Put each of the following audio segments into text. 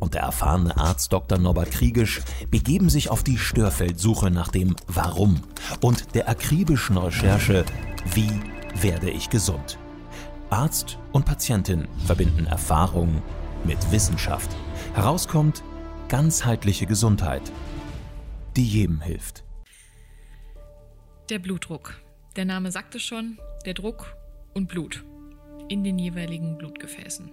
und der erfahrene Arzt Dr. Norbert Kriegisch begeben sich auf die Störfeldsuche nach dem Warum und der akribischen Recherche Wie werde ich gesund? Arzt und Patientin verbinden Erfahrung mit Wissenschaft. Herauskommt ganzheitliche Gesundheit, die jedem hilft. Der Blutdruck. Der Name sagt es schon, der Druck und Blut in den jeweiligen Blutgefäßen.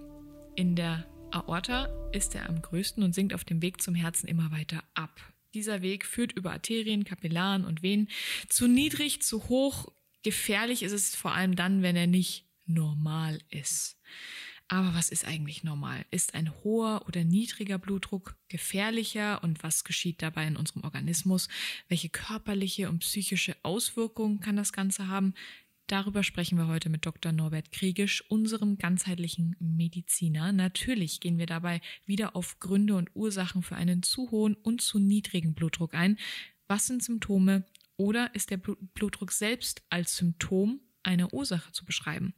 In der Aorta ist er am größten und sinkt auf dem Weg zum Herzen immer weiter ab. Dieser Weg führt über Arterien, Kapillaren und Venen. Zu niedrig, zu hoch, gefährlich ist es vor allem dann, wenn er nicht normal ist. Aber was ist eigentlich normal? Ist ein hoher oder niedriger Blutdruck gefährlicher und was geschieht dabei in unserem Organismus? Welche körperliche und psychische Auswirkungen kann das Ganze haben? Darüber sprechen wir heute mit Dr. Norbert Kriegisch, unserem ganzheitlichen Mediziner. Natürlich gehen wir dabei wieder auf Gründe und Ursachen für einen zu hohen und zu niedrigen Blutdruck ein. Was sind Symptome oder ist der Blutdruck selbst als Symptom einer Ursache zu beschreiben?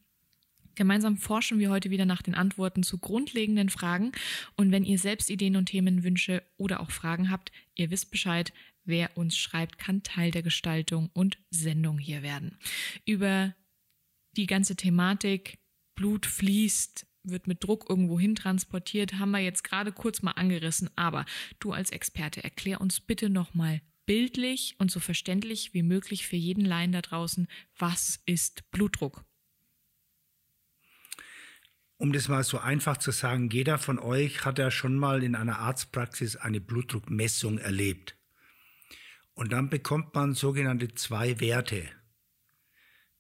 Gemeinsam forschen wir heute wieder nach den Antworten zu grundlegenden Fragen. Und wenn ihr selbst Ideen und Themenwünsche oder auch Fragen habt, ihr wisst Bescheid, wer uns schreibt, kann Teil der Gestaltung und Sendung hier werden. Über die ganze Thematik, Blut fließt, wird mit Druck irgendwo hin transportiert, haben wir jetzt gerade kurz mal angerissen. Aber du als Experte, erklär uns bitte nochmal bildlich und so verständlich wie möglich für jeden Laien da draußen, was ist Blutdruck? Um das mal so einfach zu sagen, jeder von euch hat ja schon mal in einer Arztpraxis eine Blutdruckmessung erlebt. Und dann bekommt man sogenannte zwei Werte.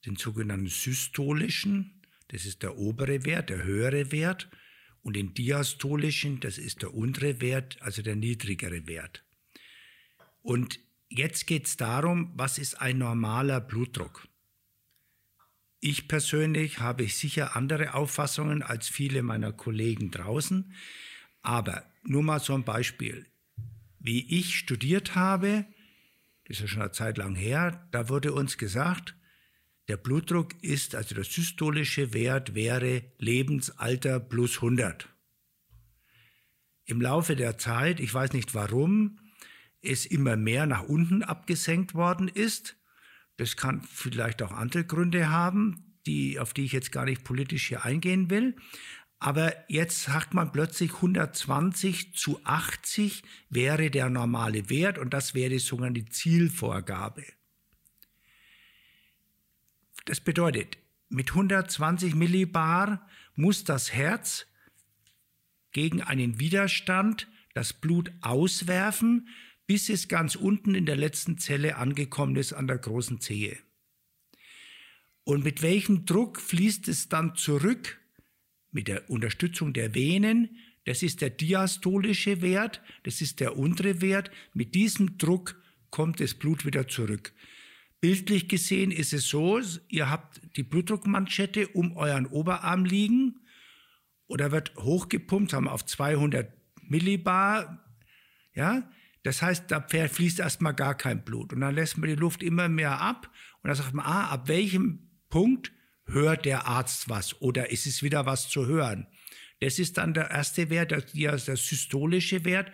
Den sogenannten systolischen, das ist der obere Wert, der höhere Wert, und den diastolischen, das ist der untere Wert, also der niedrigere Wert. Und jetzt geht es darum, was ist ein normaler Blutdruck? Ich persönlich habe sicher andere Auffassungen als viele meiner Kollegen draußen. Aber nur mal so ein Beispiel. Wie ich studiert habe, ist ja schon eine Zeit lang her, da wurde uns gesagt, der Blutdruck ist, also der systolische Wert wäre Lebensalter plus 100. Im Laufe der Zeit, ich weiß nicht warum, es immer mehr nach unten abgesenkt worden ist das kann vielleicht auch andere Gründe haben, die, auf die ich jetzt gar nicht politisch hier eingehen will. Aber jetzt sagt man plötzlich 120 zu 80 wäre der normale Wert und das wäre sogar die Zielvorgabe. Das bedeutet, mit 120 Millibar muss das Herz gegen einen Widerstand das Blut auswerfen, bis es ganz unten in der letzten Zelle angekommen ist an der großen Zehe. Und mit welchem Druck fließt es dann zurück? Mit der Unterstützung der Venen. Das ist der diastolische Wert, das ist der untere Wert. Mit diesem Druck kommt das Blut wieder zurück. Bildlich gesehen ist es so, ihr habt die Blutdruckmanschette um euren Oberarm liegen oder wird hochgepumpt, haben auf 200 Millibar, ja, das heißt, da fließt erstmal gar kein Blut. Und dann lässt man die Luft immer mehr ab. Und dann sagt man, ah, ab welchem Punkt hört der Arzt was oder ist es wieder was zu hören? Das ist dann der erste Wert, der, der systolische Wert.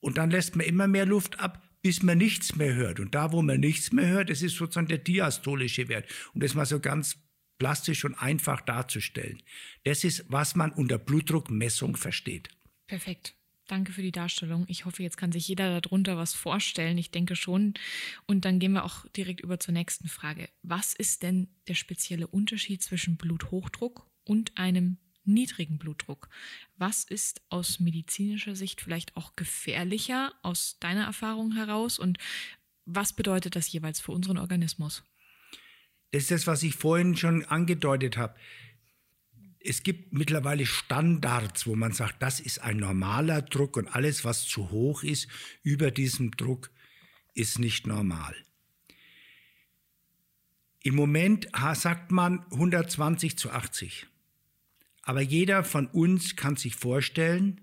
Und dann lässt man immer mehr Luft ab, bis man nichts mehr hört. Und da, wo man nichts mehr hört, das ist sozusagen der diastolische Wert. Um das mal so ganz plastisch und einfach darzustellen. Das ist, was man unter Blutdruckmessung versteht. Perfekt. Danke für die Darstellung. Ich hoffe, jetzt kann sich jeder darunter was vorstellen. Ich denke schon. Und dann gehen wir auch direkt über zur nächsten Frage. Was ist denn der spezielle Unterschied zwischen Bluthochdruck und einem niedrigen Blutdruck? Was ist aus medizinischer Sicht vielleicht auch gefährlicher aus deiner Erfahrung heraus? Und was bedeutet das jeweils für unseren Organismus? Das ist das, was ich vorhin schon angedeutet habe es gibt mittlerweile Standards, wo man sagt, das ist ein normaler Druck und alles, was zu hoch ist über diesem Druck, ist nicht normal. Im Moment sagt man 120 zu 80. Aber jeder von uns kann sich vorstellen,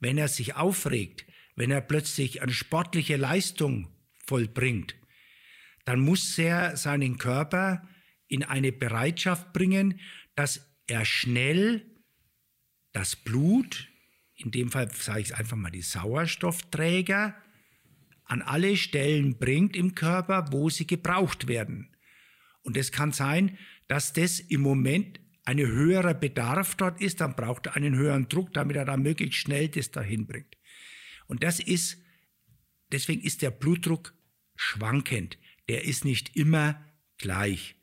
wenn er sich aufregt, wenn er plötzlich eine sportliche Leistung vollbringt, dann muss er seinen Körper in eine Bereitschaft bringen, dass er schnell das Blut, in dem Fall sage ich es einfach mal die Sauerstoffträger, an alle Stellen bringt im Körper, wo sie gebraucht werden. Und es kann sein, dass das im Moment ein höherer Bedarf dort ist, dann braucht er einen höheren Druck, damit er da möglichst schnell das dahin bringt. Und das ist, deswegen ist der Blutdruck schwankend. Der ist nicht immer gleich.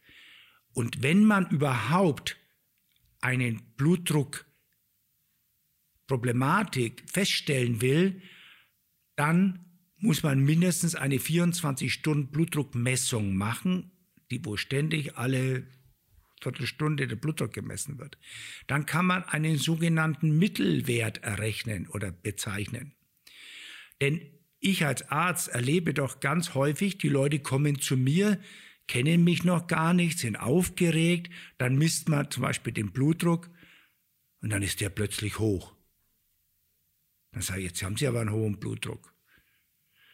Und wenn man überhaupt einen Blutdruckproblematik feststellen will, dann muss man mindestens eine 24-Stunden-Blutdruckmessung machen, die wo ständig alle Viertelstunde der Blutdruck gemessen wird. Dann kann man einen sogenannten Mittelwert errechnen oder bezeichnen. Denn ich als Arzt erlebe doch ganz häufig, die Leute kommen zu mir, kennen mich noch gar nicht, sind aufgeregt, dann misst man zum Beispiel den Blutdruck und dann ist der plötzlich hoch. Dann sage ich, jetzt haben Sie aber einen hohen Blutdruck.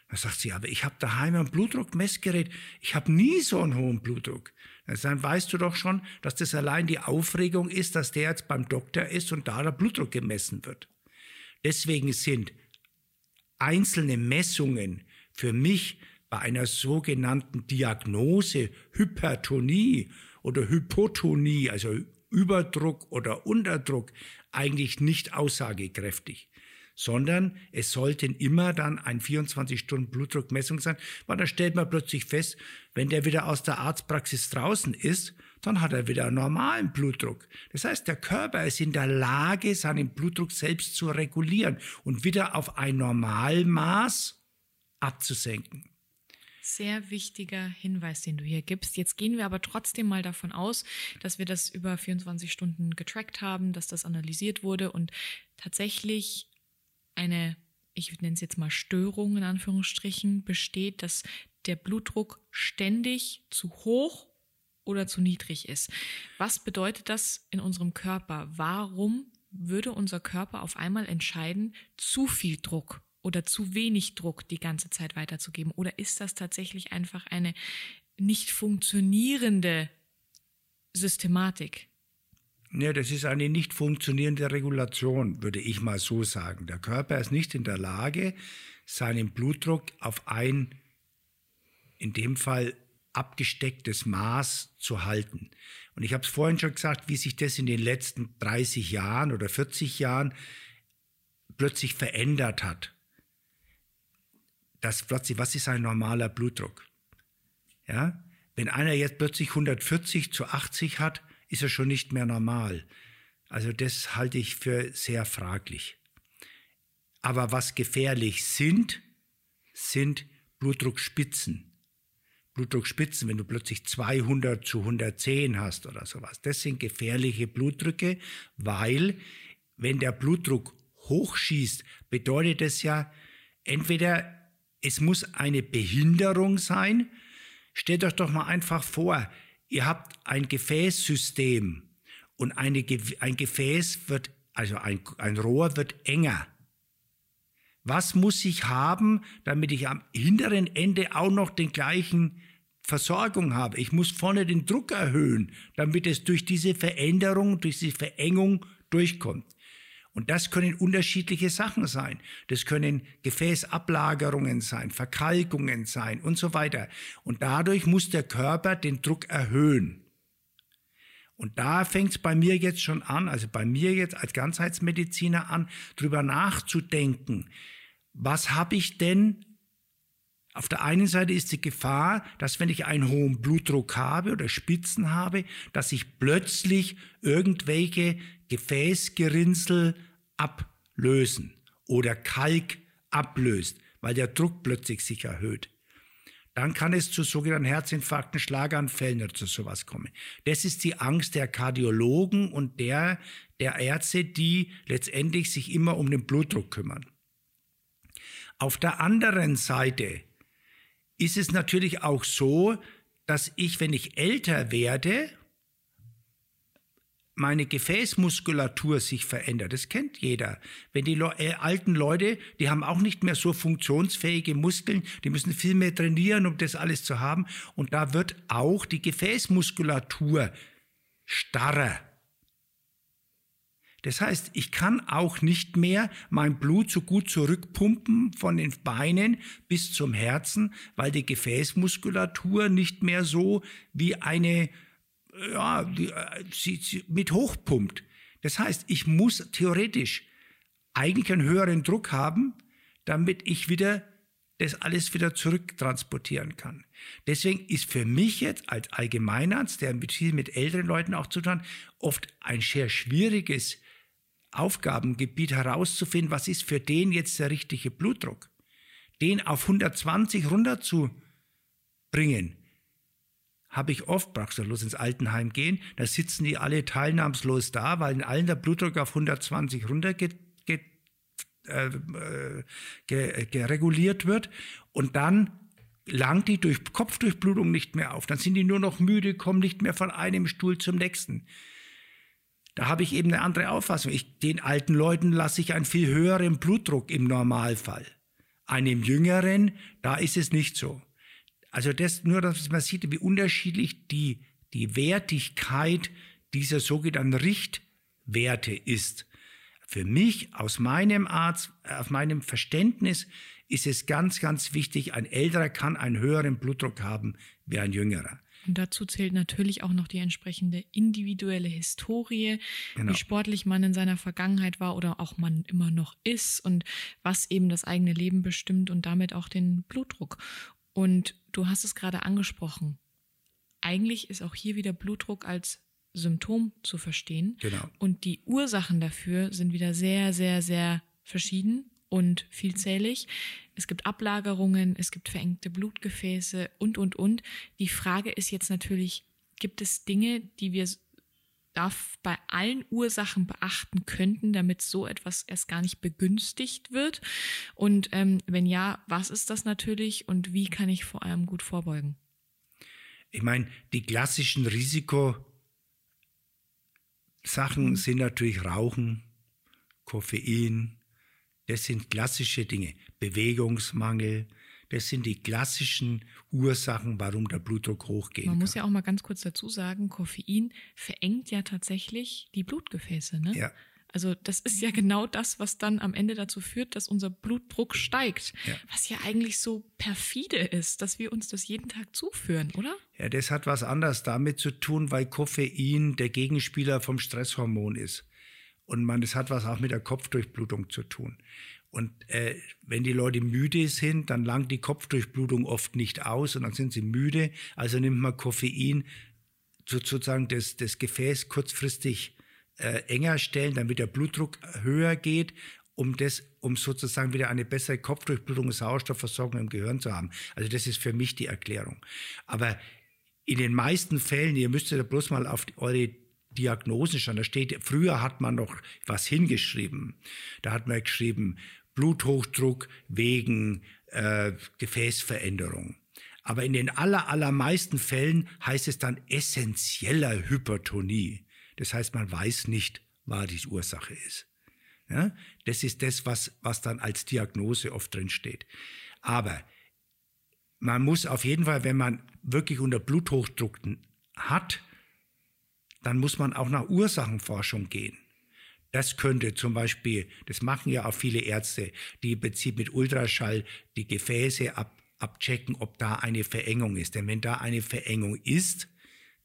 Dann sagt sie, aber ich habe daheim ein Blutdruckmessgerät. Ich habe nie so einen hohen Blutdruck. Dann weißt du doch schon, dass das allein die Aufregung ist, dass der jetzt beim Doktor ist und da der Blutdruck gemessen wird. Deswegen sind einzelne Messungen für mich bei einer sogenannten Diagnose Hypertonie oder Hypotonie, also Überdruck oder Unterdruck, eigentlich nicht aussagekräftig sondern es sollten immer dann ein 24-Stunden-Blutdruckmessung sein, weil da stellt man plötzlich fest, wenn der wieder aus der Arztpraxis draußen ist, dann hat er wieder einen normalen Blutdruck. Das heißt, der Körper ist in der Lage, seinen Blutdruck selbst zu regulieren und wieder auf ein Normalmaß abzusenken. Sehr wichtiger Hinweis, den du hier gibst. Jetzt gehen wir aber trotzdem mal davon aus, dass wir das über 24 Stunden getrackt haben, dass das analysiert wurde und tatsächlich eine, ich nenne es jetzt mal Störung in Anführungsstrichen, besteht, dass der Blutdruck ständig zu hoch oder zu niedrig ist. Was bedeutet das in unserem Körper? Warum würde unser Körper auf einmal entscheiden, zu viel Druck oder zu wenig Druck die ganze Zeit weiterzugeben? Oder ist das tatsächlich einfach eine nicht funktionierende Systematik? Ja, das ist eine nicht funktionierende Regulation, würde ich mal so sagen. Der Körper ist nicht in der Lage, seinen Blutdruck auf ein, in dem Fall abgestecktes Maß zu halten. Und ich habe es vorhin schon gesagt, wie sich das in den letzten 30 Jahren oder 40 Jahren plötzlich verändert hat. Das plötzlich, was ist ein normaler Blutdruck? Ja? Wenn einer jetzt plötzlich 140 zu 80 hat, ist er schon nicht mehr normal. Also das halte ich für sehr fraglich. Aber was gefährlich sind, sind Blutdruckspitzen. Blutdruckspitzen, wenn du plötzlich 200 zu 110 hast oder sowas. Das sind gefährliche Blutdrücke, weil wenn der Blutdruck hochschießt, bedeutet es ja, entweder es muss eine Behinderung sein. Stellt euch doch mal einfach vor, Ihr habt ein Gefäßsystem und eine, ein Gefäß wird, also ein, ein Rohr wird enger. Was muss ich haben, damit ich am hinteren Ende auch noch den gleichen Versorgung habe? Ich muss vorne den Druck erhöhen, damit es durch diese Veränderung, durch diese Verengung durchkommt. Und das können unterschiedliche Sachen sein. Das können Gefäßablagerungen sein, Verkalkungen sein und so weiter. Und dadurch muss der Körper den Druck erhöhen. Und da fängt es bei mir jetzt schon an, also bei mir jetzt als Ganzheitsmediziner an, drüber nachzudenken. Was habe ich denn? Auf der einen Seite ist die Gefahr, dass wenn ich einen hohen Blutdruck habe oder Spitzen habe, dass ich plötzlich irgendwelche Gefäßgerinnsel ablösen oder Kalk ablöst, weil der Druck plötzlich sich erhöht. Dann kann es zu sogenannten Herzinfarkten, Schlaganfällen oder zu sowas kommen. Das ist die Angst der Kardiologen und der, der Ärzte, die letztendlich sich immer um den Blutdruck kümmern. Auf der anderen Seite ist es natürlich auch so, dass ich, wenn ich älter werde, meine Gefäßmuskulatur sich verändert. Das kennt jeder. Wenn die Le äh, alten Leute, die haben auch nicht mehr so funktionsfähige Muskeln, die müssen viel mehr trainieren, um das alles zu haben. Und da wird auch die Gefäßmuskulatur starrer. Das heißt, ich kann auch nicht mehr mein Blut so gut zurückpumpen von den Beinen bis zum Herzen, weil die Gefäßmuskulatur nicht mehr so wie eine ja, die, äh, sie, sie mit hochpumpt. Das heißt, ich muss theoretisch eigentlich einen höheren Druck haben, damit ich wieder das alles wieder zurücktransportieren kann. Deswegen ist für mich jetzt als Allgemeinarzt, der viel mit älteren Leuten auch zu tun hat, oft ein sehr schwieriges Aufgabengebiet herauszufinden, was ist für den jetzt der richtige Blutdruck. Den auf 120 runterzubringen, habe ich oft praxislos ins Altenheim gehen, da sitzen die alle teilnahmslos da, weil in allen der Blutdruck auf 120 runter ge, ge, äh, ge, gereguliert wird und dann langt die durch Kopfdurchblutung nicht mehr auf. Dann sind die nur noch müde, kommen nicht mehr von einem Stuhl zum nächsten. Da habe ich eben eine andere Auffassung. Ich, den alten Leuten lasse ich einen viel höheren Blutdruck im Normalfall. Einem jüngeren, da ist es nicht so. Also das nur, dass man sieht, wie unterschiedlich die, die Wertigkeit dieser sogenannten Richtwerte ist. Für mich, aus meinem Arzt, aus meinem Verständnis, ist es ganz, ganz wichtig, ein Älterer kann einen höheren Blutdruck haben wie ein Jüngerer. Und dazu zählt natürlich auch noch die entsprechende individuelle Historie, genau. wie sportlich man in seiner Vergangenheit war oder auch man immer noch ist und was eben das eigene Leben bestimmt und damit auch den Blutdruck. Und du hast es gerade angesprochen. Eigentlich ist auch hier wieder Blutdruck als Symptom zu verstehen. Genau. Und die Ursachen dafür sind wieder sehr, sehr, sehr verschieden und vielzählig. Es gibt Ablagerungen, es gibt verengte Blutgefäße und, und, und. Die Frage ist jetzt natürlich, gibt es Dinge, die wir darf bei allen Ursachen beachten könnten, damit so etwas erst gar nicht begünstigt wird? Und ähm, wenn ja, was ist das natürlich und wie kann ich vor allem gut vorbeugen? Ich meine, die klassischen Risikosachen mhm. sind natürlich Rauchen, Koffein, das sind klassische Dinge. Bewegungsmangel, das sind die klassischen Ursachen, warum der Blutdruck hochgeht. Man kann. muss ja auch mal ganz kurz dazu sagen, Koffein verengt ja tatsächlich die Blutgefäße. Ne? Ja. Also das ist ja genau das, was dann am Ende dazu führt, dass unser Blutdruck steigt. Ja. Was ja eigentlich so perfide ist, dass wir uns das jeden Tag zuführen, oder? Ja, das hat was anderes damit zu tun, weil Koffein der Gegenspieler vom Stresshormon ist. Und man, das hat was auch mit der Kopfdurchblutung zu tun. Und äh, wenn die Leute müde sind, dann langt die Kopfdurchblutung oft nicht aus und dann sind sie müde. Also nimmt man Koffein, sozusagen das, das Gefäß kurzfristig äh, enger stellen, damit der Blutdruck höher geht, um das, um sozusagen wieder eine bessere Kopfdurchblutung Sauerstoffversorgung im Gehirn zu haben. Also das ist für mich die Erklärung. Aber in den meisten Fällen, ihr müsst ja bloß mal auf eure Diagnosen schauen. Da steht, früher hat man noch was hingeschrieben. Da hat man geschrieben, Bluthochdruck wegen äh, Gefäßveränderung. Aber in den aller, allermeisten Fällen heißt es dann essentieller Hypertonie. Das heißt, man weiß nicht, was die Ursache ist. Ja? Das ist das, was, was dann als Diagnose oft drin steht. Aber man muss auf jeden Fall, wenn man wirklich unter Bluthochdruck hat, dann muss man auch nach Ursachenforschung gehen. Das könnte zum Beispiel, das machen ja auch viele Ärzte, die im mit Ultraschall die Gefäße ab, abchecken, ob da eine Verengung ist. Denn wenn da eine Verengung ist,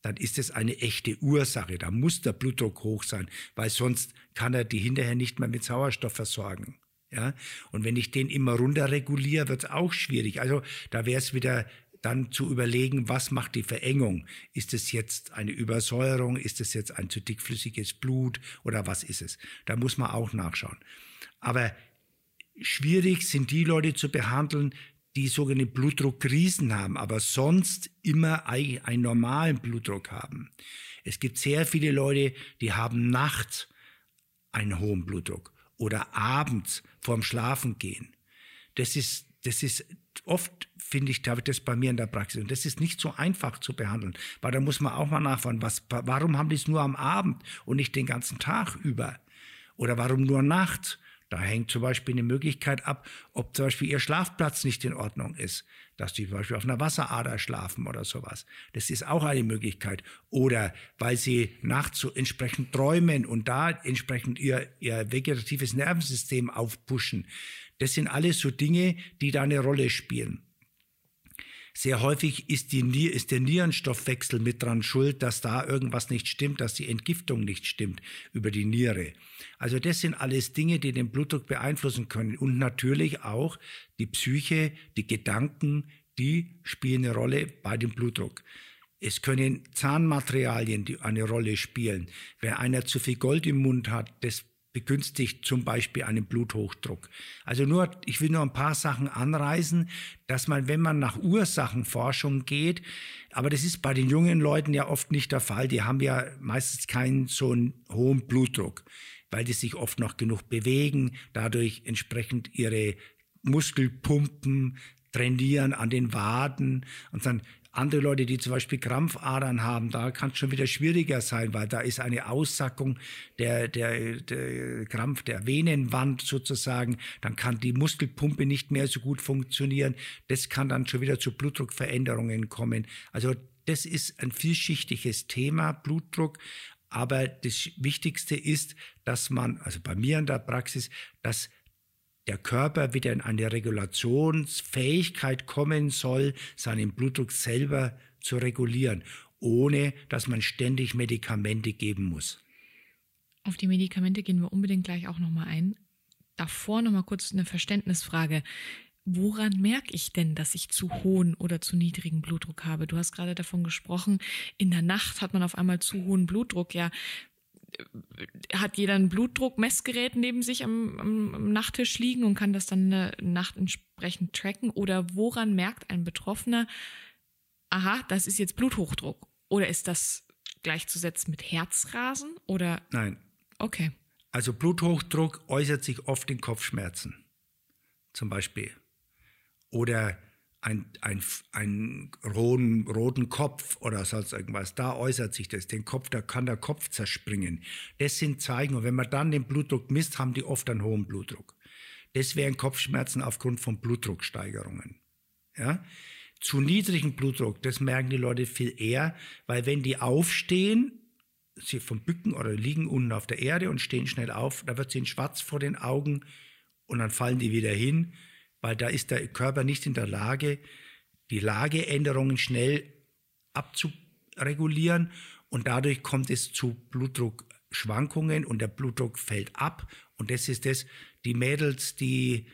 dann ist es eine echte Ursache. Da muss der Blutdruck hoch sein, weil sonst kann er die hinterher nicht mehr mit Sauerstoff versorgen. Ja? Und wenn ich den immer runter reguliere, wird es auch schwierig. Also da wäre es wieder dann zu überlegen, was macht die Verengung? Ist es jetzt eine Übersäuerung? Ist es jetzt ein zu dickflüssiges Blut? Oder was ist es? Da muss man auch nachschauen. Aber schwierig sind die Leute zu behandeln, die sogenannte Blutdruckkrisen haben, aber sonst immer einen normalen Blutdruck haben. Es gibt sehr viele Leute, die haben nachts einen hohen Blutdruck oder abends vorm Schlafengehen. Das ist das ist oft, finde ich, habe ich das bei mir in der Praxis. Und das ist nicht so einfach zu behandeln, weil da muss man auch mal nachfragen, was, warum haben die es nur am Abend und nicht den ganzen Tag über? Oder warum nur nachts? Da hängt zum Beispiel eine Möglichkeit ab, ob zum Beispiel ihr Schlafplatz nicht in Ordnung ist, dass die zum Beispiel auf einer Wasserader schlafen oder sowas. Das ist auch eine Möglichkeit. Oder weil sie nachts so entsprechend träumen und da entsprechend ihr, ihr vegetatives Nervensystem aufpushen. Das sind alles so Dinge, die da eine Rolle spielen. Sehr häufig ist, die, ist der Nierenstoffwechsel mit dran schuld, dass da irgendwas nicht stimmt, dass die Entgiftung nicht stimmt über die Niere. Also das sind alles Dinge, die den Blutdruck beeinflussen können. Und natürlich auch die Psyche, die Gedanken, die spielen eine Rolle bei dem Blutdruck. Es können Zahnmaterialien eine Rolle spielen. Wenn einer zu viel Gold im Mund hat, das begünstigt zum Beispiel einen Bluthochdruck. Also nur, ich will nur ein paar Sachen anreißen, dass man, wenn man nach Ursachenforschung geht, aber das ist bei den jungen Leuten ja oft nicht der Fall, die haben ja meistens keinen so einen hohen Blutdruck, weil die sich oft noch genug bewegen, dadurch entsprechend ihre Muskelpumpen trainieren an den Waden und dann andere Leute, die zum Beispiel Krampfadern haben, da kann es schon wieder schwieriger sein, weil da ist eine Aussackung der, der, der Krampf der Venenwand sozusagen. Dann kann die Muskelpumpe nicht mehr so gut funktionieren. Das kann dann schon wieder zu Blutdruckveränderungen kommen. Also das ist ein vielschichtiges Thema, Blutdruck. Aber das Wichtigste ist, dass man, also bei mir in der Praxis, dass der Körper wieder in eine Regulationsfähigkeit kommen soll, seinen Blutdruck selber zu regulieren, ohne dass man ständig Medikamente geben muss. Auf die Medikamente gehen wir unbedingt gleich auch nochmal ein. Davor nochmal kurz eine Verständnisfrage. Woran merke ich denn, dass ich zu hohen oder zu niedrigen Blutdruck habe? Du hast gerade davon gesprochen, in der Nacht hat man auf einmal zu hohen Blutdruck. Ja, hat jeder ein Blutdruckmessgerät neben sich am, am, am, Nachttisch liegen und kann das dann eine Nacht entsprechend tracken? Oder woran merkt ein Betroffener, aha, das ist jetzt Bluthochdruck? Oder ist das gleichzusetzen mit Herzrasen? Oder? Nein. Okay. Also Bluthochdruck äußert sich oft in Kopfschmerzen, zum Beispiel. Oder ein, ein, einen roten, roten Kopf oder sonst irgendwas, da äußert sich das. Den Kopf, da kann der Kopf zerspringen. Das sind Zeichen. Und wenn man dann den Blutdruck misst, haben die oft einen hohen Blutdruck. Das wären Kopfschmerzen aufgrund von Blutdrucksteigerungen. Ja? Zu niedrigen Blutdruck, das merken die Leute viel eher, weil wenn die aufstehen, sie vom Bücken oder liegen unten auf der Erde und stehen schnell auf, da wird ihnen schwarz vor den Augen und dann fallen die wieder hin weil da ist der Körper nicht in der Lage, die Lageänderungen schnell abzuregulieren und dadurch kommt es zu Blutdruckschwankungen und der Blutdruck fällt ab. Und das ist das, die Mädels, die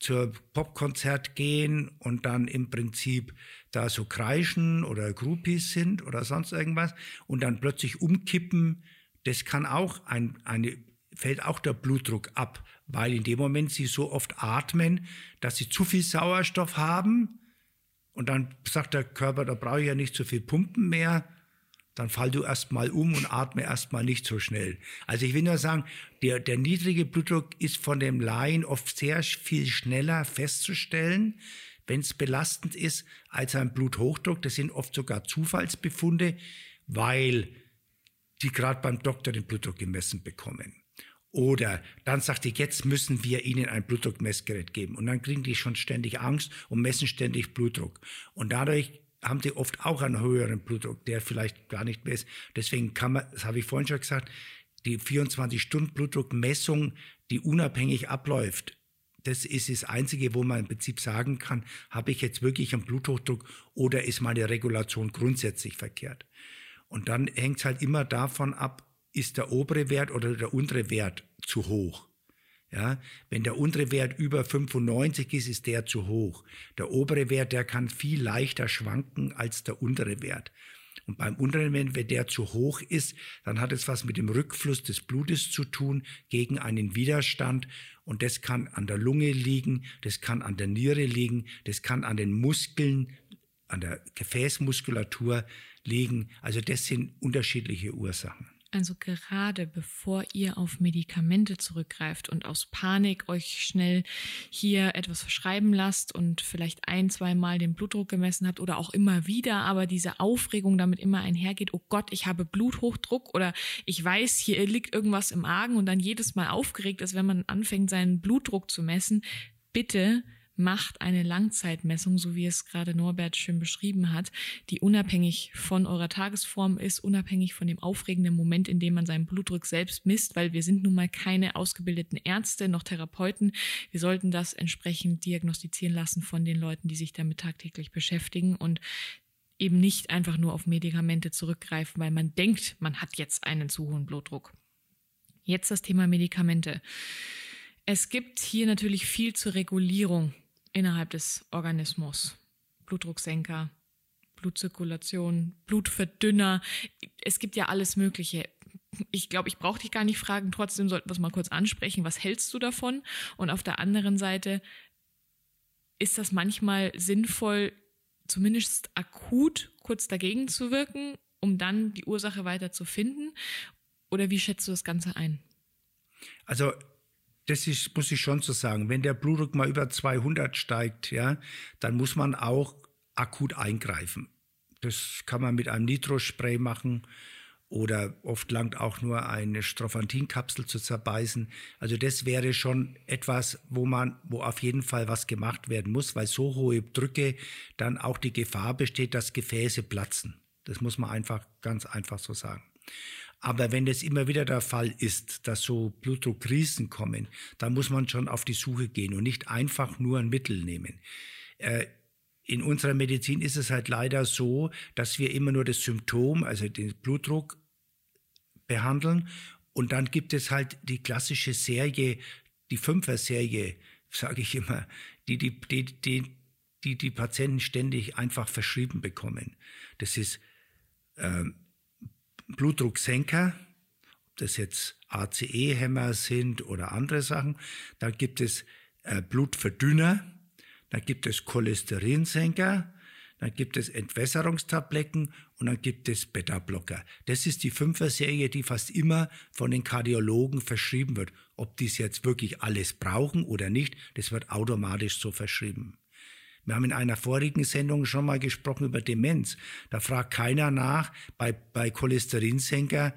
zur Popkonzert gehen und dann im Prinzip da so kreischen oder Groupies sind oder sonst irgendwas und dann plötzlich umkippen, das kann auch ein, eine fällt auch der Blutdruck ab, weil in dem Moment sie so oft atmen, dass sie zu viel Sauerstoff haben und dann sagt der Körper, da brauche ich ja nicht so viel Pumpen mehr, dann fall du erstmal um und atme erstmal nicht so schnell. Also ich will nur sagen, der, der niedrige Blutdruck ist von dem Laien oft sehr viel schneller festzustellen, wenn es belastend ist, als ein Bluthochdruck. Das sind oft sogar Zufallsbefunde, weil die gerade beim Doktor den Blutdruck gemessen bekommen. Oder dann sagt die, jetzt müssen wir ihnen ein Blutdruckmessgerät geben. Und dann kriegen die schon ständig Angst und messen ständig Blutdruck. Und dadurch haben die oft auch einen höheren Blutdruck, der vielleicht gar nicht mehr ist. Deswegen kann man, das habe ich vorhin schon gesagt, die 24-Stunden-Blutdruckmessung, die unabhängig abläuft, das ist das Einzige, wo man im Prinzip sagen kann, habe ich jetzt wirklich einen Bluthochdruck oder ist meine Regulation grundsätzlich verkehrt. Und dann hängt es halt immer davon ab, ist der obere Wert oder der untere Wert zu hoch. Ja, wenn der untere Wert über 95 ist, ist der zu hoch. Der obere Wert, der kann viel leichter schwanken als der untere Wert. Und beim unteren Wert, wenn der zu hoch ist, dann hat es was mit dem Rückfluss des Blutes zu tun gegen einen Widerstand. Und das kann an der Lunge liegen, das kann an der Niere liegen, das kann an den Muskeln, an der Gefäßmuskulatur liegen. Also das sind unterschiedliche Ursachen. Also gerade bevor ihr auf Medikamente zurückgreift und aus Panik euch schnell hier etwas verschreiben lasst und vielleicht ein, zwei Mal den Blutdruck gemessen habt oder auch immer wieder, aber diese Aufregung damit immer einhergeht, oh Gott, ich habe Bluthochdruck oder ich weiß, hier liegt irgendwas im Argen und dann jedes Mal aufgeregt ist, wenn man anfängt, seinen Blutdruck zu messen, bitte macht eine Langzeitmessung, so wie es gerade Norbert schön beschrieben hat, die unabhängig von eurer Tagesform ist, unabhängig von dem aufregenden Moment, in dem man seinen Blutdruck selbst misst, weil wir sind nun mal keine ausgebildeten Ärzte noch Therapeuten. Wir sollten das entsprechend diagnostizieren lassen von den Leuten, die sich damit tagtäglich beschäftigen und eben nicht einfach nur auf Medikamente zurückgreifen, weil man denkt, man hat jetzt einen zu hohen Blutdruck. Jetzt das Thema Medikamente. Es gibt hier natürlich viel zur Regulierung innerhalb des Organismus. Blutdrucksenker, Blutzirkulation, Blutverdünner. Es gibt ja alles Mögliche. Ich glaube, ich brauche dich gar nicht fragen. Trotzdem sollten wir es mal kurz ansprechen. Was hältst du davon? Und auf der anderen Seite ist das manchmal sinnvoll, zumindest akut kurz dagegen zu wirken, um dann die Ursache weiter zu finden? Oder wie schätzt du das Ganze ein? Also das ist, muss ich schon so sagen. Wenn der Blutdruck mal über 200 steigt, ja, dann muss man auch akut eingreifen. Das kann man mit einem Nitrospray machen oder oft langt auch nur eine Strophantinkapsel zu zerbeißen. Also das wäre schon etwas, wo man, wo auf jeden Fall was gemacht werden muss, weil so hohe Drücke dann auch die Gefahr besteht, dass Gefäße platzen. Das muss man einfach ganz einfach so sagen. Aber wenn es immer wieder der Fall ist, dass so Blutdruckkrisen kommen, dann muss man schon auf die Suche gehen und nicht einfach nur ein Mittel nehmen. Äh, in unserer Medizin ist es halt leider so, dass wir immer nur das Symptom, also den Blutdruck, behandeln. Und dann gibt es halt die klassische Serie, die Fünfer-Serie, sage ich immer, die die, die, die, die die Patienten ständig einfach verschrieben bekommen. Das ist ähm, Blutdrucksenker, ob das jetzt ACE-Hämmer sind oder andere Sachen. Dann gibt es äh, Blutverdünner, dann gibt es Cholesterinsenker, dann gibt es Entwässerungstabletten und dann gibt es Beta-Blocker. Das ist die Fünfer-Serie, die fast immer von den Kardiologen verschrieben wird. Ob die es jetzt wirklich alles brauchen oder nicht, das wird automatisch so verschrieben. Wir haben in einer vorigen Sendung schon mal gesprochen über Demenz. Da fragt keiner nach, bei, bei Cholesterinsenker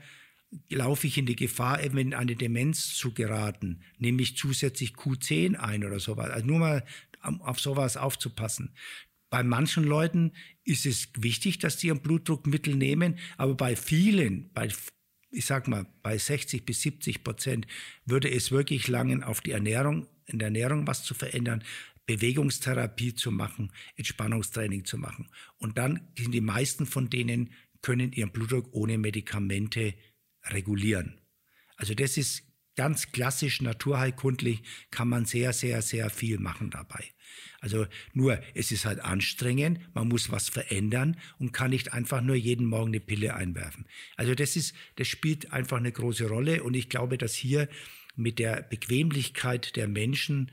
laufe ich in die Gefahr, eben in eine Demenz zu geraten. Nehme ich zusätzlich Q10 ein oder sowas. Also nur mal auf sowas aufzupassen. Bei manchen Leuten ist es wichtig, dass sie ein Blutdruckmittel nehmen, aber bei vielen, bei ich sag mal, bei 60 bis 70 Prozent würde es wirklich langen, auf die Ernährung, in der Ernährung was zu verändern. Bewegungstherapie zu machen, Entspannungstraining zu machen. Und dann sind die meisten von denen können ihren Blutdruck ohne Medikamente regulieren. Also das ist ganz klassisch naturheilkundlich, kann man sehr, sehr, sehr viel machen dabei. Also nur, es ist halt anstrengend, man muss was verändern und kann nicht einfach nur jeden Morgen eine Pille einwerfen. Also das ist, das spielt einfach eine große Rolle und ich glaube, dass hier mit der Bequemlichkeit der Menschen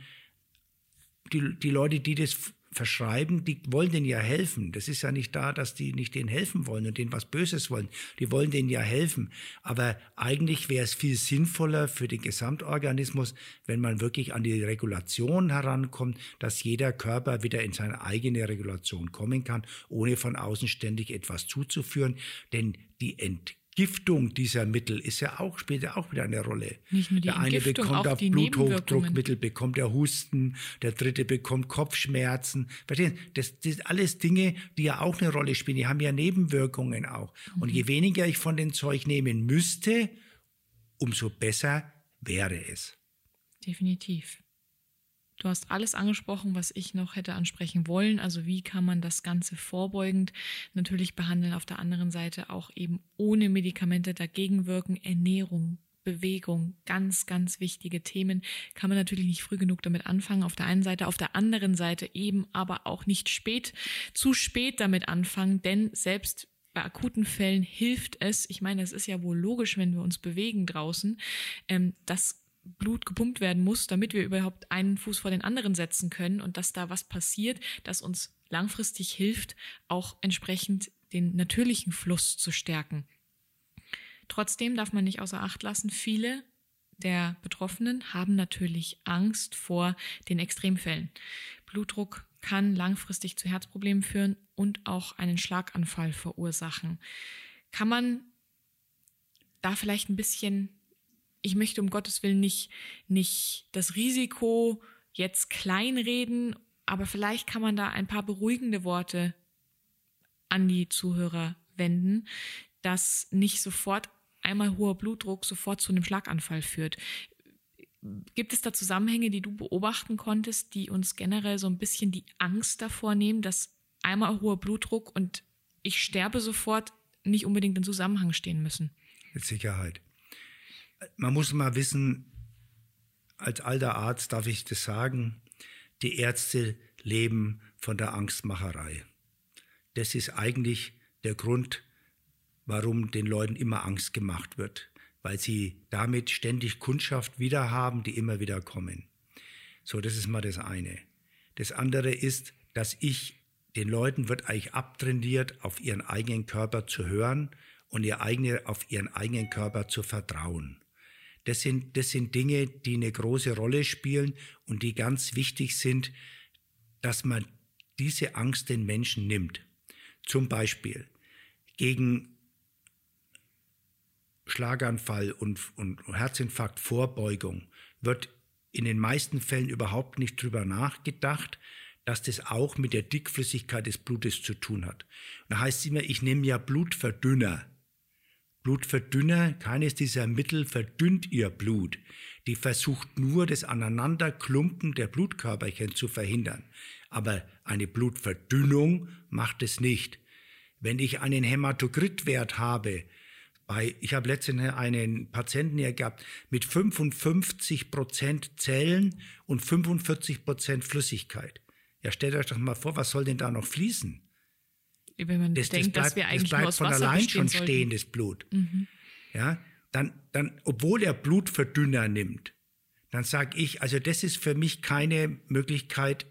die, die Leute, die das verschreiben, die wollen denen ja helfen. Das ist ja nicht da, dass die nicht denen helfen wollen und denen was Böses wollen. Die wollen denen ja helfen. Aber eigentlich wäre es viel sinnvoller für den Gesamtorganismus, wenn man wirklich an die Regulation herankommt, dass jeder Körper wieder in seine eigene Regulation kommen kann, ohne von außen ständig etwas zuzuführen. Denn die Ent Giftung dieser Mittel ist ja auch, spielt ja auch wieder eine Rolle. Nicht nur die der eine Entgiftung, bekommt auch auf Bluthochdruckmittel, bekommt er Husten, der dritte bekommt Kopfschmerzen. Verstehen? Das, das sind alles Dinge, die ja auch eine Rolle spielen. Die haben ja Nebenwirkungen auch. Und je weniger ich von dem Zeug nehmen müsste, umso besser wäre es. Definitiv. Du hast alles angesprochen, was ich noch hätte ansprechen wollen. Also wie kann man das Ganze vorbeugend natürlich behandeln? Auf der anderen Seite auch eben ohne Medikamente dagegen wirken. Ernährung, Bewegung, ganz, ganz wichtige Themen. Kann man natürlich nicht früh genug damit anfangen. Auf der einen Seite, auf der anderen Seite eben aber auch nicht spät, zu spät damit anfangen, denn selbst bei akuten Fällen hilft es, ich meine, es ist ja wohl logisch, wenn wir uns bewegen draußen, ähm, dass Blut gepumpt werden muss, damit wir überhaupt einen Fuß vor den anderen setzen können und dass da was passiert, das uns langfristig hilft, auch entsprechend den natürlichen Fluss zu stärken. Trotzdem darf man nicht außer Acht lassen, viele der Betroffenen haben natürlich Angst vor den Extremfällen. Blutdruck kann langfristig zu Herzproblemen führen und auch einen Schlaganfall verursachen. Kann man da vielleicht ein bisschen, ich möchte um Gottes Willen nicht, nicht das Risiko jetzt kleinreden, aber vielleicht kann man da ein paar beruhigende Worte an die Zuhörer wenden, dass nicht sofort einmal hoher Blutdruck sofort zu einem Schlaganfall führt. Gibt es da Zusammenhänge, die du beobachten konntest, die uns generell so ein bisschen die Angst davor nehmen, dass einmal hoher Blutdruck und ich sterbe sofort nicht unbedingt in Zusammenhang stehen müssen? Mit Sicherheit. Man muss mal wissen, als alter Arzt darf ich das sagen, die Ärzte leben von der Angstmacherei. Das ist eigentlich der Grund, warum den Leuten immer Angst gemacht wird, weil sie damit ständig Kundschaft wieder haben, die immer wieder kommen. So, das ist mal das eine. Das andere ist, dass ich den Leuten wird eigentlich abtrainiert, auf ihren eigenen Körper zu hören und ihr eigene, auf ihren eigenen Körper zu vertrauen. Das sind, das sind Dinge, die eine große Rolle spielen und die ganz wichtig sind, dass man diese Angst den Menschen nimmt. Zum Beispiel gegen Schlaganfall und, und Herzinfarkt Vorbeugung wird in den meisten Fällen überhaupt nicht drüber nachgedacht, dass das auch mit der Dickflüssigkeit des Blutes zu tun hat. Da heißt es immer, ich nehme ja Blutverdünner. Blutverdünner, keines dieser Mittel verdünnt ihr Blut. Die versucht nur, das Aneinanderklumpen der Blutkörperchen zu verhindern. Aber eine Blutverdünnung macht es nicht. Wenn ich einen Hämatokritwert habe, bei, ich habe letztens einen Patienten hier gehabt mit 55 Prozent Zellen und 45 Prozent Flüssigkeit. Ja, stellt euch doch mal vor, was soll denn da noch fließen? Wenn man das, denkt, das bleibt, dass wir eigentlich das bleibt von allein schon sollten. stehendes Blut. Mhm. Ja, dann, dann, obwohl er Blutverdünner nimmt, dann sage ich, also das ist für mich keine Möglichkeit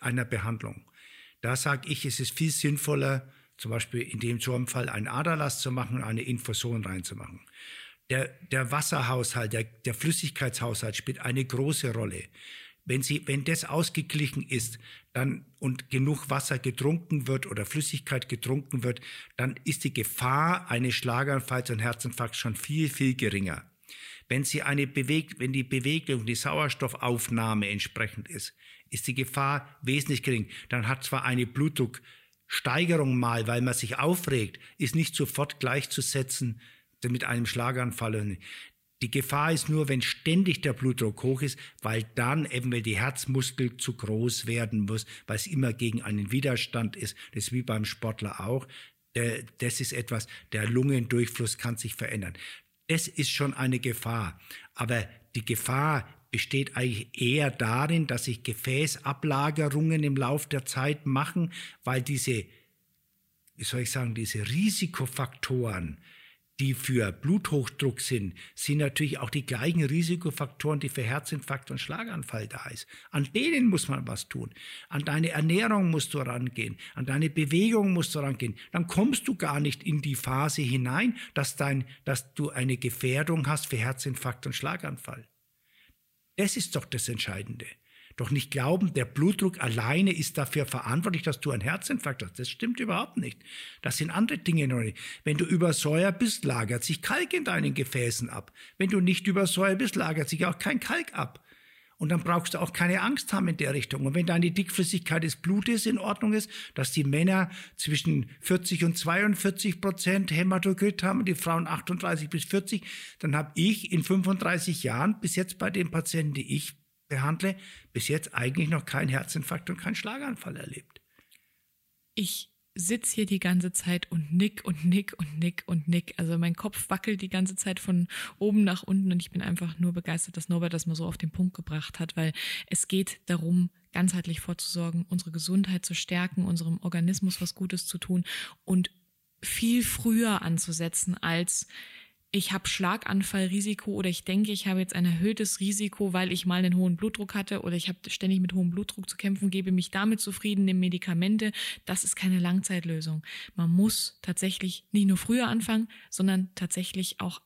einer Behandlung. Da sage ich, es ist viel sinnvoller, zum Beispiel in dem so einem Fall einen Aderlass zu machen und eine Infusion reinzumachen. Der, der Wasserhaushalt, der, der Flüssigkeitshaushalt spielt eine große Rolle. Wenn, sie, wenn das ausgeglichen ist dann, und genug Wasser getrunken wird oder Flüssigkeit getrunken wird, dann ist die Gefahr eines Schlaganfalls und Herzinfarkts schon viel, viel geringer. Wenn, sie eine bewegt, wenn die Bewegung, die Sauerstoffaufnahme entsprechend ist, ist die Gefahr wesentlich gering. Dann hat zwar eine Blutdruck Steigerung mal, weil man sich aufregt, ist nicht sofort gleichzusetzen mit einem Schlaganfall. Die Gefahr ist nur, wenn ständig der Blutdruck hoch ist, weil dann eventuell die Herzmuskel zu groß werden muss, weil es immer gegen einen Widerstand ist. Das ist wie beim Sportler auch. Das ist etwas, der Lungendurchfluss kann sich verändern. Das ist schon eine Gefahr. Aber die Gefahr besteht eigentlich eher darin, dass sich Gefäßablagerungen im Lauf der Zeit machen, weil diese, wie soll ich sagen, diese Risikofaktoren, die für Bluthochdruck sind, sind natürlich auch die gleichen Risikofaktoren, die für Herzinfarkt und Schlaganfall da ist. An denen muss man was tun. An deine Ernährung musst du rangehen. An deine Bewegung musst du rangehen. Dann kommst du gar nicht in die Phase hinein, dass, dein, dass du eine Gefährdung hast für Herzinfarkt und Schlaganfall. Das ist doch das Entscheidende. Doch nicht glauben, der Blutdruck alleine ist dafür verantwortlich, dass du einen Herzinfarkt hast. Das stimmt überhaupt nicht. Das sind andere Dinge noch nicht. Wenn du übersäuert bist, lagert sich Kalk in deinen Gefäßen ab. Wenn du nicht übersäuert bist, lagert sich auch kein Kalk ab. Und dann brauchst du auch keine Angst haben in der Richtung. Und wenn deine Dickflüssigkeit des Blutes in Ordnung ist, dass die Männer zwischen 40 und 42 Prozent Hämatokrit haben, die Frauen 38 bis 40, dann habe ich in 35 Jahren bis jetzt bei den Patienten, die ich behandle, bis jetzt eigentlich noch keinen Herzinfarkt und keinen Schlaganfall erlebt. Ich sitz hier die ganze Zeit und nick und nick und nick und nick. Also mein Kopf wackelt die ganze Zeit von oben nach unten und ich bin einfach nur begeistert, dass Norbert das mal so auf den Punkt gebracht hat, weil es geht darum, ganzheitlich vorzusorgen, unsere Gesundheit zu stärken, unserem Organismus was Gutes zu tun und viel früher anzusetzen als ich habe Schlaganfallrisiko oder ich denke, ich habe jetzt ein erhöhtes Risiko, weil ich mal einen hohen Blutdruck hatte oder ich habe ständig mit hohem Blutdruck zu kämpfen, gebe mich damit zufrieden, nehme Medikamente. Das ist keine Langzeitlösung. Man muss tatsächlich nicht nur früher anfangen, sondern tatsächlich auch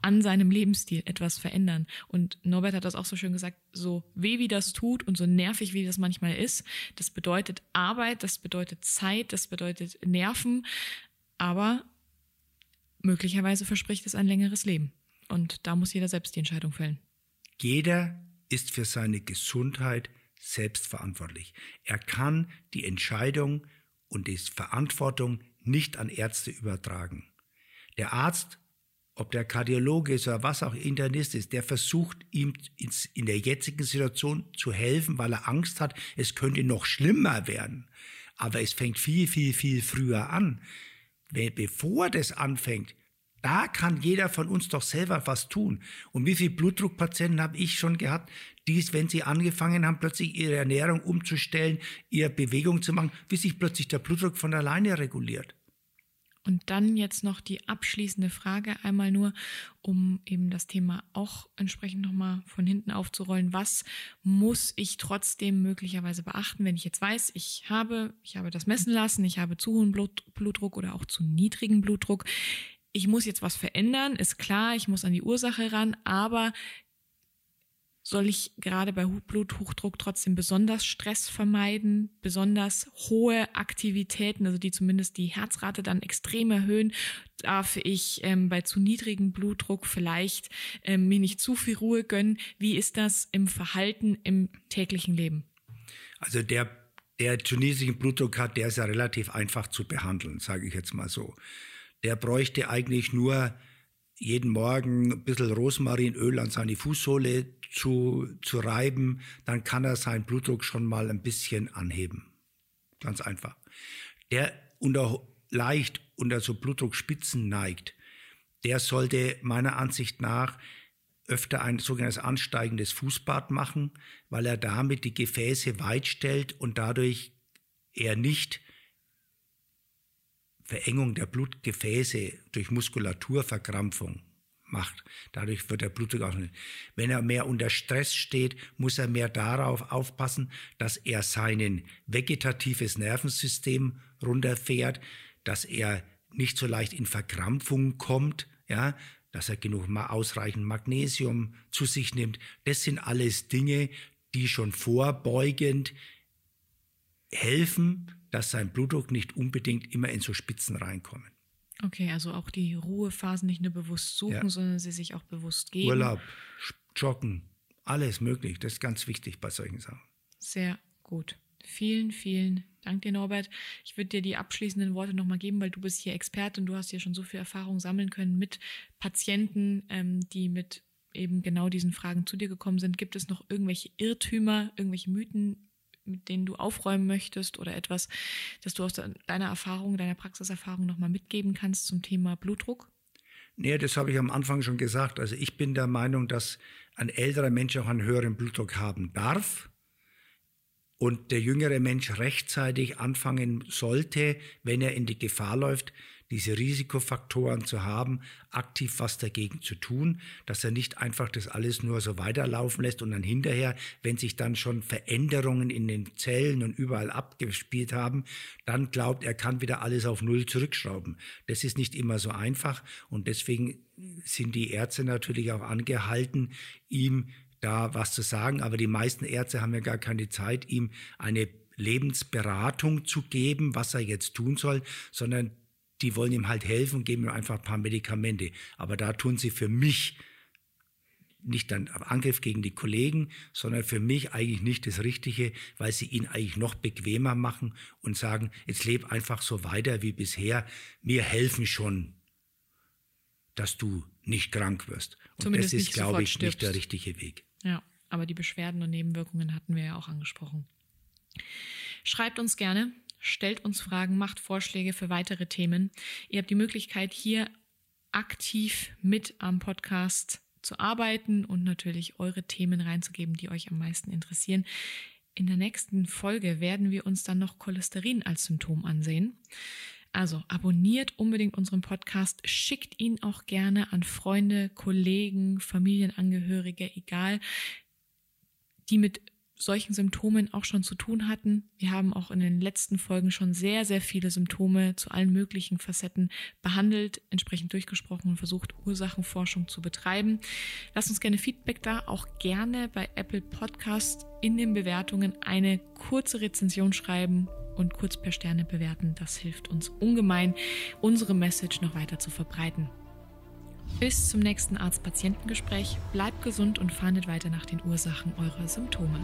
an seinem Lebensstil etwas verändern. Und Norbert hat das auch so schön gesagt, so weh wie das tut und so nervig wie das manchmal ist, das bedeutet Arbeit, das bedeutet Zeit, das bedeutet Nerven, aber möglicherweise verspricht es ein längeres Leben. Und da muss jeder selbst die Entscheidung fällen. Jeder ist für seine Gesundheit selbst verantwortlich. Er kann die Entscheidung und die Verantwortung nicht an Ärzte übertragen. Der Arzt, ob der Kardiologe ist oder was auch Internist ist, der versucht ihm in der jetzigen Situation zu helfen, weil er Angst hat, es könnte noch schlimmer werden. Aber es fängt viel, viel, viel früher an bevor das anfängt, da kann jeder von uns doch selber was tun. Und wie viele Blutdruckpatienten habe ich schon gehabt, die, wenn sie angefangen haben, plötzlich ihre Ernährung umzustellen, ihre Bewegung zu machen, wie sich plötzlich der Blutdruck von alleine reguliert. Und dann jetzt noch die abschließende Frage einmal nur, um eben das Thema auch entsprechend nochmal von hinten aufzurollen. Was muss ich trotzdem möglicherweise beachten, wenn ich jetzt weiß, ich habe, ich habe das messen lassen, ich habe zu hohen Blut, Blutdruck oder auch zu niedrigen Blutdruck. Ich muss jetzt was verändern, ist klar, ich muss an die Ursache ran, aber soll ich gerade bei Bluthochdruck trotzdem besonders Stress vermeiden, besonders hohe Aktivitäten, also die zumindest die Herzrate dann extrem erhöhen? Darf ich ähm, bei zu niedrigem Blutdruck vielleicht ähm, mir nicht zu viel Ruhe gönnen? Wie ist das im Verhalten im täglichen Leben? Also der, der zu niedrigen Blutdruck hat, der ist ja relativ einfach zu behandeln, sage ich jetzt mal so. Der bräuchte eigentlich nur jeden Morgen ein bisschen Rosmarinöl an seine Fußsohle zu, zu reiben, dann kann er seinen Blutdruck schon mal ein bisschen anheben. Ganz einfach. Der unter, leicht unter so Blutdruckspitzen neigt, der sollte meiner Ansicht nach öfter ein sogenanntes ansteigendes Fußbad machen, weil er damit die Gefäße weit stellt und dadurch er nicht Verengung der Blutgefäße durch Muskulaturverkrampfung macht. Dadurch wird der Blutdruck auch nicht. Wenn er mehr unter Stress steht, muss er mehr darauf aufpassen, dass er sein vegetatives Nervensystem runterfährt, dass er nicht so leicht in Verkrampfung kommt, ja, dass er genug ausreichend Magnesium zu sich nimmt. Das sind alles Dinge, die schon vorbeugend helfen, dass sein Blutdruck nicht unbedingt immer in so Spitzen reinkommen. Okay, also auch die Ruhephasen nicht nur bewusst suchen, ja. sondern sie sich auch bewusst geben. Urlaub, Joggen, alles möglich. Das ist ganz wichtig bei solchen Sachen. Sehr gut. Vielen, vielen Dank dir, Norbert. Ich würde dir die abschließenden Worte nochmal geben, weil du bist hier Experte und du hast hier schon so viel Erfahrung sammeln können mit Patienten, ähm, die mit eben genau diesen Fragen zu dir gekommen sind. Gibt es noch irgendwelche Irrtümer, irgendwelche Mythen, mit denen du aufräumen möchtest oder etwas, das du aus deiner Erfahrung, deiner Praxiserfahrung nochmal mitgeben kannst zum Thema Blutdruck? Nee, das habe ich am Anfang schon gesagt. Also ich bin der Meinung, dass ein älterer Mensch auch einen höheren Blutdruck haben darf und der jüngere Mensch rechtzeitig anfangen sollte, wenn er in die Gefahr läuft, diese Risikofaktoren zu haben, aktiv was dagegen zu tun, dass er nicht einfach das alles nur so weiterlaufen lässt und dann hinterher, wenn sich dann schon Veränderungen in den Zellen und überall abgespielt haben, dann glaubt, er kann wieder alles auf Null zurückschrauben. Das ist nicht immer so einfach und deswegen sind die Ärzte natürlich auch angehalten, ihm da was zu sagen. Aber die meisten Ärzte haben ja gar keine Zeit, ihm eine Lebensberatung zu geben, was er jetzt tun soll, sondern die wollen ihm halt helfen und geben ihm einfach ein paar Medikamente. Aber da tun sie für mich nicht dann Angriff gegen die Kollegen, sondern für mich eigentlich nicht das Richtige, weil sie ihn eigentlich noch bequemer machen und sagen, jetzt leb einfach so weiter wie bisher. Wir helfen schon, dass du nicht krank wirst. Und Zumindest das ist, glaube ich, stirbst. nicht der richtige Weg. Ja, aber die Beschwerden und Nebenwirkungen hatten wir ja auch angesprochen. Schreibt uns gerne, stellt uns Fragen, macht Vorschläge für weitere Themen. Ihr habt die Möglichkeit, hier aktiv mit am Podcast zu arbeiten und natürlich eure Themen reinzugeben, die euch am meisten interessieren. In der nächsten Folge werden wir uns dann noch Cholesterin als Symptom ansehen. Also abonniert unbedingt unseren Podcast, schickt ihn auch gerne an Freunde, Kollegen, Familienangehörige, egal, die mit solchen Symptomen auch schon zu tun hatten. Wir haben auch in den letzten Folgen schon sehr, sehr viele Symptome zu allen möglichen Facetten behandelt, entsprechend durchgesprochen und versucht, Ursachenforschung zu betreiben. Lasst uns gerne Feedback da, auch gerne bei Apple Podcast in den Bewertungen eine kurze Rezension schreiben und kurz per Sterne bewerten. Das hilft uns ungemein, unsere Message noch weiter zu verbreiten. Bis zum nächsten Arzt-Patientengespräch. Bleibt gesund und fahndet weiter nach den Ursachen eurer Symptome.